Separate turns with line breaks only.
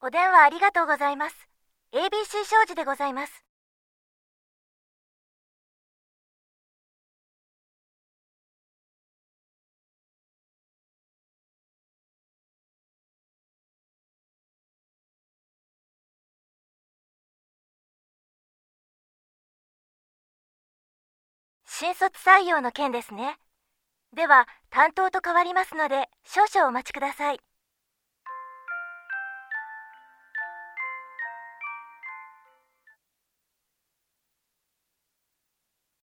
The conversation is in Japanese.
お電話ありがとうございます。ABC 商事でございます。新卒採用の件ですね。では、担当と変わりますので、少々お待ちください。